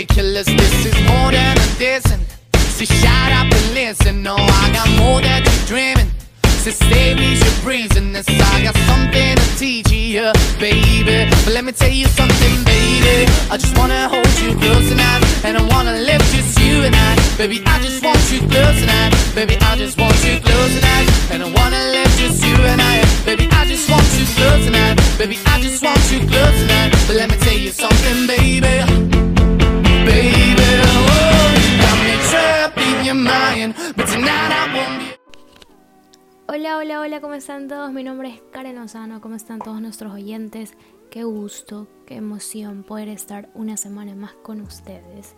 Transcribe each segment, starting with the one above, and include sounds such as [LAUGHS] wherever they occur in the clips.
ridiculous. This is more than a dissing. So shut up and listen. No, I got more than you're dreaming. So stay with your breathing. This I got something to teach you, baby. But let me tell you something, baby. I just wanna hold you close tonight, and I wanna live just you and I, baby. I just want you close tonight, baby. I just want you close tonight, and I wanna live just you and I, baby. I just want you close tonight, baby. I just want you close tonight. But let me tell you something, baby. Hola, hola, hola, ¿cómo están todos? Mi nombre es Karen Lozano, ¿cómo están todos nuestros oyentes? Qué gusto, qué emoción poder estar una semana más con ustedes.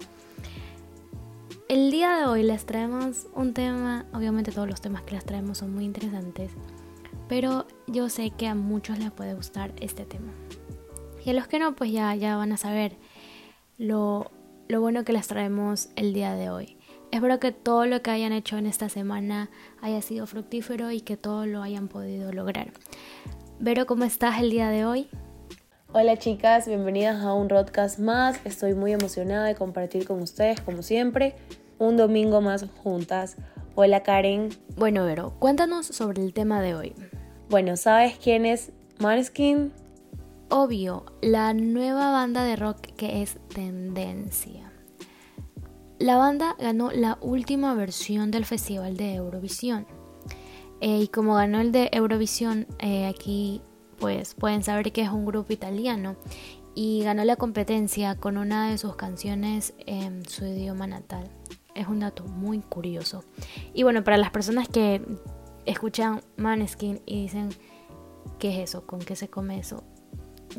El día de hoy les traemos un tema, obviamente todos los temas que les traemos son muy interesantes, pero yo sé que a muchos les puede gustar este tema. Y a los que no, pues ya, ya van a saber lo, lo bueno que les traemos el día de hoy. Espero que todo lo que hayan hecho en esta semana haya sido fructífero y que todo lo hayan podido lograr. Vero, ¿cómo estás el día de hoy? Hola chicas, bienvenidas a un podcast más. Estoy muy emocionada de compartir con ustedes, como siempre, un domingo más juntas. Hola Karen. Bueno, Vero, cuéntanos sobre el tema de hoy. Bueno, ¿sabes quién es Maneskin? Obvio, la nueva banda de rock que es tendencia. La banda ganó la última versión del Festival de Eurovisión. Eh, y como ganó el de Eurovisión, eh, aquí pues pueden saber que es un grupo italiano y ganó la competencia con una de sus canciones en su idioma natal. Es un dato muy curioso. Y bueno, para las personas que escuchan Maneskin y dicen, ¿qué es eso? ¿Con qué se come eso?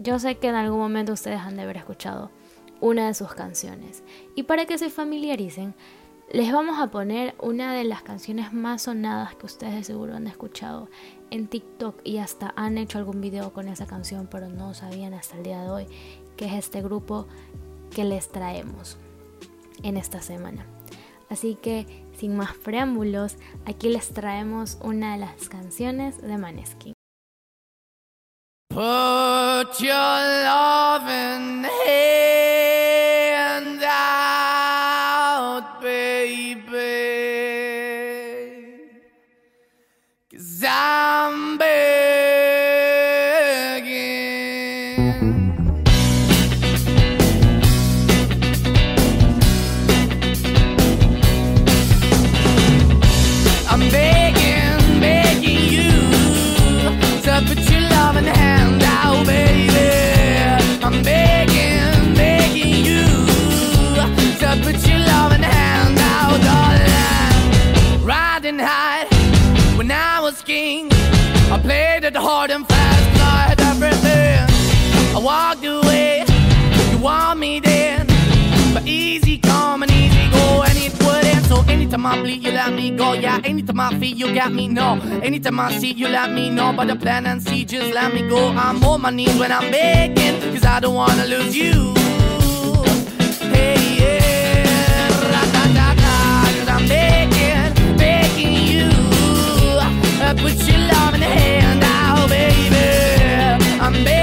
Yo sé que en algún momento ustedes han de haber escuchado una de sus canciones. Y para que se familiaricen, les vamos a poner una de las canciones más sonadas que ustedes de seguro han escuchado en TikTok y hasta han hecho algún video con esa canción, pero no sabían hasta el día de hoy que es este grupo que les traemos en esta semana. Así que, sin más preámbulos, aquí les traemos una de las canciones de Maneskin. Bambi. Anytime I bleed, you let me go. Yeah, anytime I feel, you got me. No, anytime I see, you let me know. But the plan and see, just let me go. I'm on my knees when I'm begging, cause I don't wanna lose you. Hey, yeah, ra-da-da-da, cause I'm begging, begging you. Uh, Put your love in the hand out, baby. I'm begging,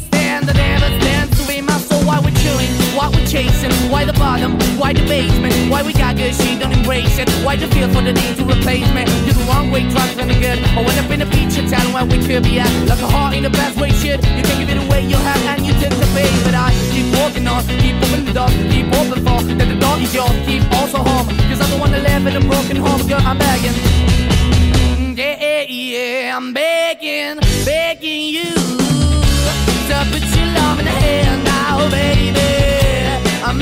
why we're chasing, why the bottom, why the basement, why we got good, she don't embrace it. Why the feel for the need to replace me? You're the wrong way, trying to good. I went up in a feature town where we could be at. Like a heart in the best way, shit. You can't give it away, you have, and you tend to pay. But I keep walking on, keep opening the door, keep open for that the dog is yours, keep also home. Cause I don't wanna live in a broken home, girl, I'm begging. Yeah, yeah, I'm begging, begging you to put your love in the hand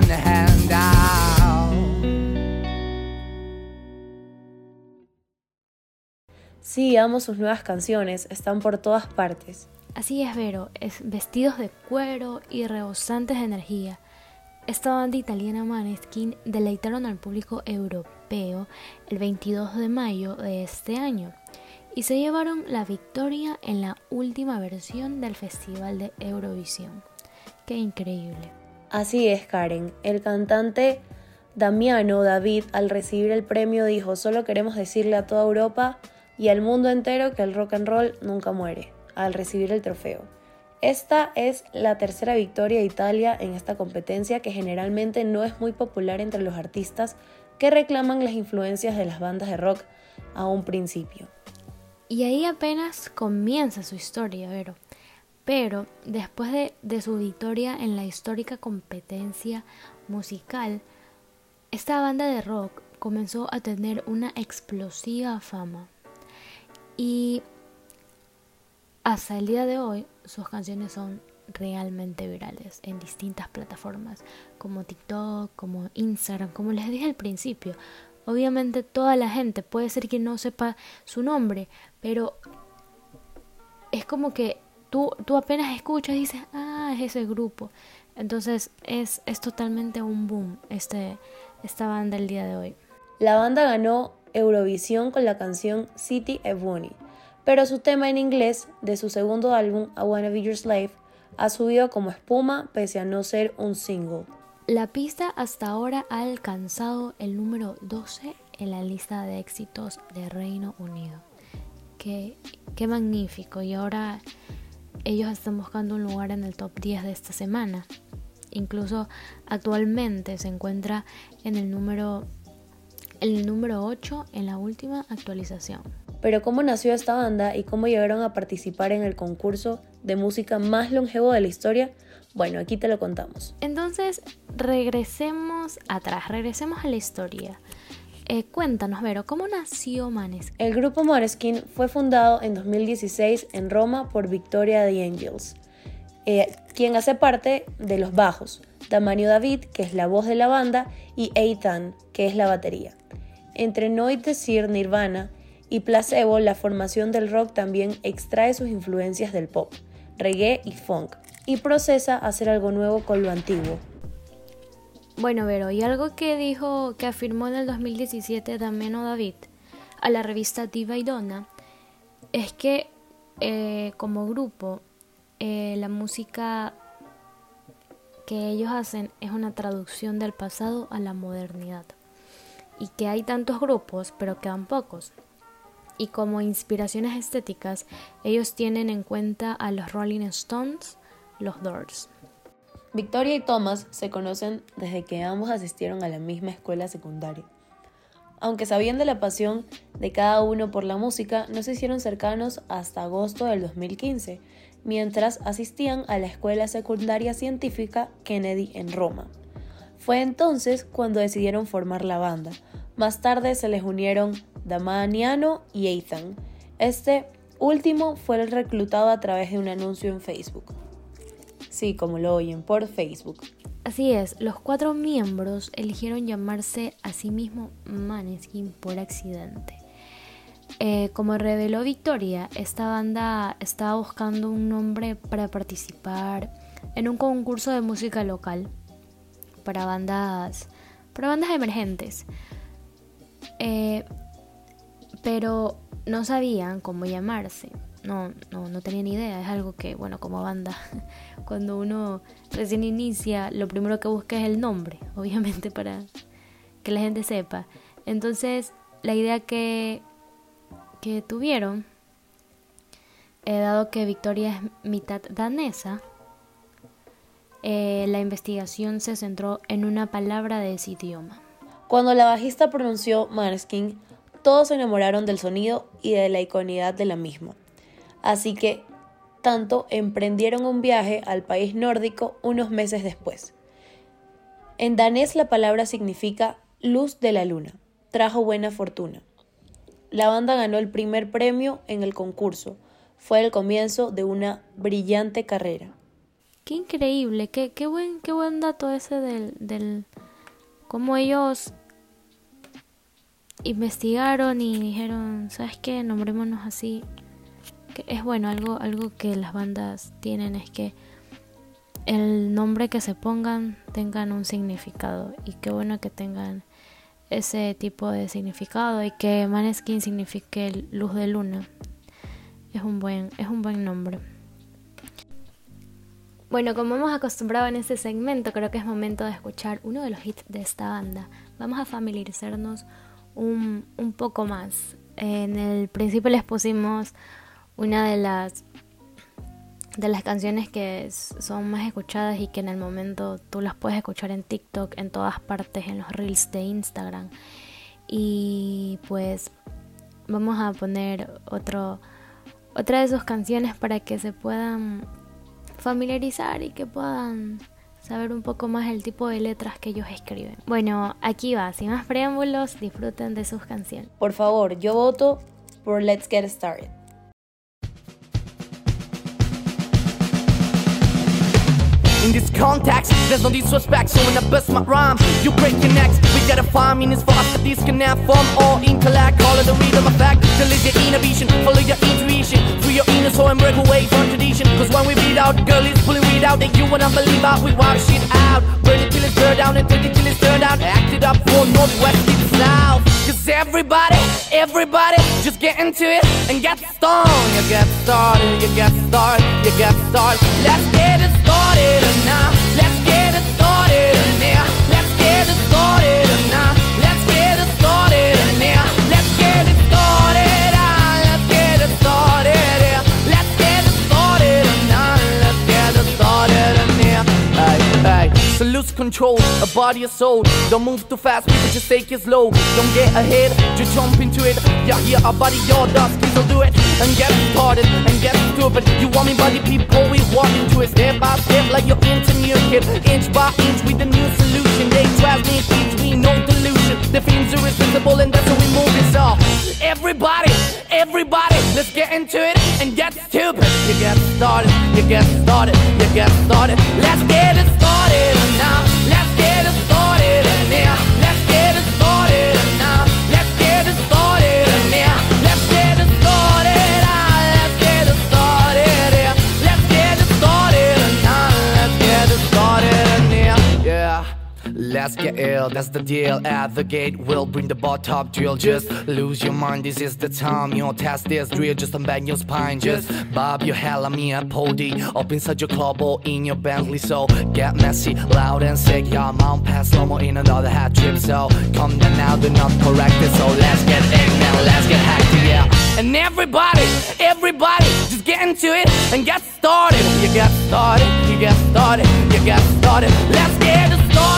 Loving hand out. Sí, amo sus nuevas canciones, están por todas partes. Así es, Vero, es vestidos de cuero y rebosantes de energía. Esta banda italiana Maneskin deleitaron al público europeo el 22 de mayo de este año y se llevaron la victoria en la última versión del Festival de Eurovisión. Qué increíble. Así es, Karen. El cantante Damiano David, al recibir el premio, dijo: Solo queremos decirle a toda Europa y al mundo entero que el rock and roll nunca muere, al recibir el trofeo. Esta es la tercera victoria de Italia en esta competencia que generalmente no es muy popular entre los artistas que reclaman las influencias de las bandas de rock a un principio. Y ahí apenas comienza su historia, Vero. Pero después de, de, su victoria en la histórica competencia musical, esta banda de rock comenzó a tener una explosiva fama. Y hasta el día de hoy sus canciones son realmente virales en distintas plataformas como TikTok, como Instagram, como les dije al principio. Obviamente toda la gente puede ser que no sepa su nombre, pero es como que tú, tú apenas escuchas y dices, ah, es ese grupo. Entonces es, es totalmente un boom este, esta banda el día de hoy. La banda ganó Eurovisión con la canción City of Bonnie, pero su tema en inglés de su segundo álbum, I Wanna Be Your Slave, ha subido como espuma pese a no ser un single. La pista hasta ahora ha alcanzado el número 12 en la lista de éxitos de Reino Unido. Qué, qué magnífico. Y ahora ellos están buscando un lugar en el top 10 de esta semana. Incluso actualmente se encuentra en el número, el número 8 en la última actualización. Pero ¿cómo nació esta banda y cómo llegaron a participar en el concurso de música más longevo de la historia? Bueno, aquí te lo contamos. Entonces, regresemos atrás, regresemos a la historia. Eh, cuéntanos, Vero, ¿cómo nació Maneskin? El grupo Maneskin fue fundado en 2016 en Roma por Victoria the Angels, eh, quien hace parte de los bajos, Damanio David, que es la voz de la banda, y Eitan, que es la batería. Entre Noid Desir, Nirvana y Placebo, la formación del rock también extrae sus influencias del pop, reggae y funk, y procesa hacer algo nuevo con lo antiguo. Bueno, Vero, y algo que dijo, que afirmó en el 2017 Dameno David a la revista Diva y Donna, es que eh, como grupo eh, la música que ellos hacen es una traducción del pasado a la modernidad. Y que hay tantos grupos, pero quedan pocos. Y como inspiraciones estéticas, ellos tienen en cuenta a los Rolling Stones, los Doors. Victoria y Thomas se conocen desde que ambos asistieron a la misma escuela secundaria. Aunque sabían de la pasión de cada uno por la música, no se hicieron cercanos hasta agosto del 2015, mientras asistían a la Escuela Secundaria Científica Kennedy en Roma. Fue entonces cuando decidieron formar la banda. Más tarde se les unieron Damaniano y Ethan. Este último fue el reclutado a través de un anuncio en Facebook. Sí, como lo oyen, por Facebook. Así es, los cuatro miembros eligieron llamarse a sí mismo Maneskin por accidente. Eh, como reveló Victoria, esta banda estaba buscando un nombre para participar en un concurso de música local para bandas, para bandas emergentes. Eh, pero no sabían cómo llamarse. No, no, no tenían idea. Es algo que, bueno, como banda, [LAUGHS] cuando uno recién inicia, lo primero que busca es el nombre, [LAUGHS] obviamente, para que la gente sepa. Entonces, la idea que, que tuvieron, eh, dado que Victoria es mitad danesa, eh, la investigación se centró en una palabra de ese idioma. Cuando la bajista pronunció Maneskin, todos se enamoraron del sonido y de la iconidad de la misma. Así que, tanto emprendieron un viaje al país nórdico unos meses después. En danés la palabra significa luz de la luna, trajo buena fortuna. La banda ganó el primer premio en el concurso. Fue el comienzo de una brillante carrera. Qué increíble, qué, qué, buen, qué buen dato ese del, del cómo ellos investigaron y dijeron, ¿sabes qué? Nombrémonos así. Es bueno, algo, algo que las bandas tienen es que el nombre que se pongan tengan un significado y qué bueno que tengan ese tipo de significado y que Maneskin signifique luz de luna. Es un buen, es un buen nombre. Bueno, como hemos acostumbrado en este segmento, creo que es momento de escuchar uno de los hits de esta banda. Vamos a familiarizarnos un, un poco más. En el principio les pusimos una de las de las canciones que son más escuchadas y que en el momento tú las puedes escuchar en TikTok, en todas partes, en los reels de Instagram. Y pues vamos a poner otro, otra de sus canciones para que se puedan familiarizar y que puedan saber un poco más el tipo de letras que ellos escriben. Bueno, aquí va, sin más preámbulos, disfruten de sus canciones. Por favor, yo voto por Let's Get Started. In this context, there's no disrespect, so when I bust my rhyme, you break your necks. We gotta find meanings for us to disconnect from all intellect. Call it the rhythm effect, it's your inhibition, follow your intuition, free your inner soul and break away from tradition. Cause when we beat out, girl is pulling weed out, that you wanna believe out, we wash it out. Burn it till it's burned down and take it till it's turned out. Act it up for Northwest to South. Cause everybody, everybody, just get into it and get stoned. You get started, you get started, you get started. Let's get it started now. Control of body and soul. Don't move too fast, people just take it slow. Don't get ahead, just jump into it. Yeah, here, our body, your dust, please don't do it. And get started and get stupid. You want me body, people, we walk into it step by step like into new kid. Inch by inch with a new solution. They transmit things, we no delusion. The themes are irresistible and that's how we move it. So, everybody, everybody, let's get into it and get stupid. You get started, you get started, you get started. Let's get it started ill, that's the deal. At the gate, we'll bring the bar top drill. Just lose your mind, this is the time. You know, test this drill, just unbang your spine. Just bob your hell on me at Pody. Up inside your club or in your Bentley. So get messy, loud and sick. Your mount pass no more in another hat trip. So come down now, do not correct it. So let's get it now, let's get hectic, yeah. And everybody, everybody, just get into it and get started. You get started, you get started, you get started. Let's get started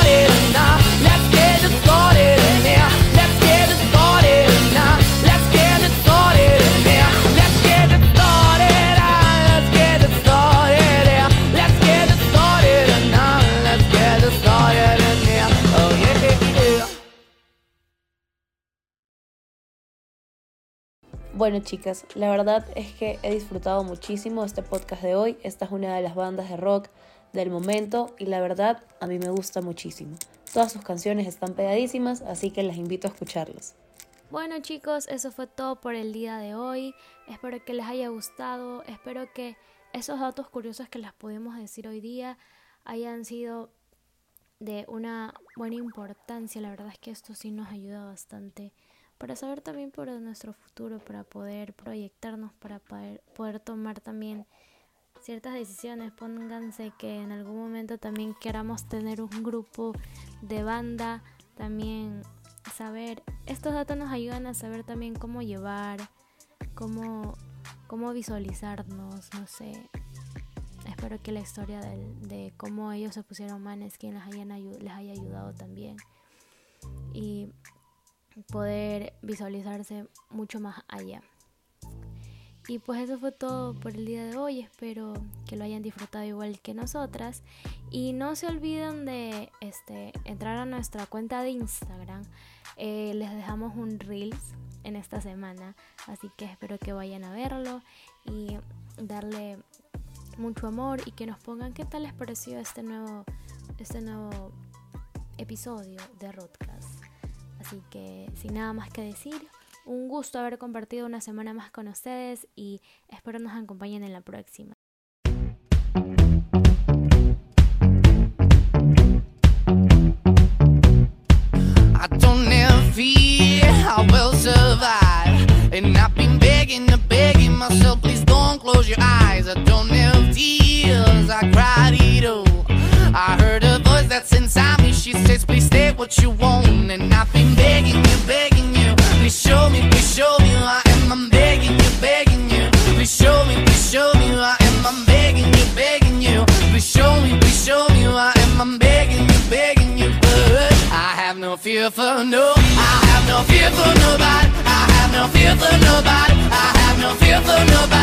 Bueno chicas, la verdad es que he disfrutado muchísimo este podcast de hoy. Esta es una de las bandas de rock del momento y la verdad a mí me gusta muchísimo. Todas sus canciones están pegadísimas, así que las invito a escucharlas. Bueno chicos, eso fue todo por el día de hoy. Espero que les haya gustado. Espero que esos datos curiosos que les pudimos decir hoy día hayan sido de una buena importancia. La verdad es que esto sí nos ayuda bastante para saber también por nuestro futuro, para poder proyectarnos, para poder, poder tomar también ciertas decisiones. Pónganse que en algún momento también queramos tener un grupo de banda, también saber, estos datos nos ayudan a saber también cómo llevar, cómo, cómo visualizarnos, no sé. Espero que la historia de cómo ellos se pusieron Maneskin les, hayan, les haya ayudado también. Y poder visualizarse mucho más allá. Y pues eso fue todo por el día de hoy. Espero que lo hayan disfrutado igual que nosotras. Y no se olviden de este, entrar a nuestra cuenta de Instagram. Eh, les dejamos un Reels en esta semana. Así que espero que vayan a verlo y darle mucho amor y que nos pongan qué tal les pareció este nuevo, este nuevo episodio de Rodcast. Así que sin nada más que decir, un gusto haber compartido una semana más con ustedes y espero nos acompañen en la próxima. I I. I I. I inside me, she says, please stay what you want. And I've for no, I have no fear for nobody. I have no fear for nobody. I have no fear for nobody,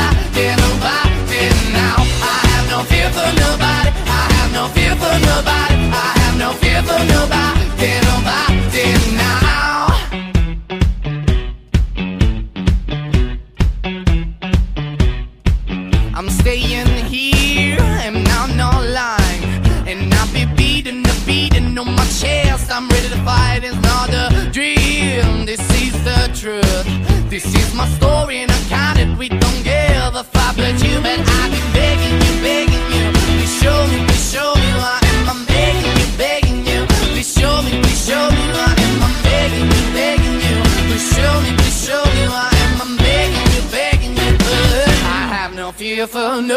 have no fear for no.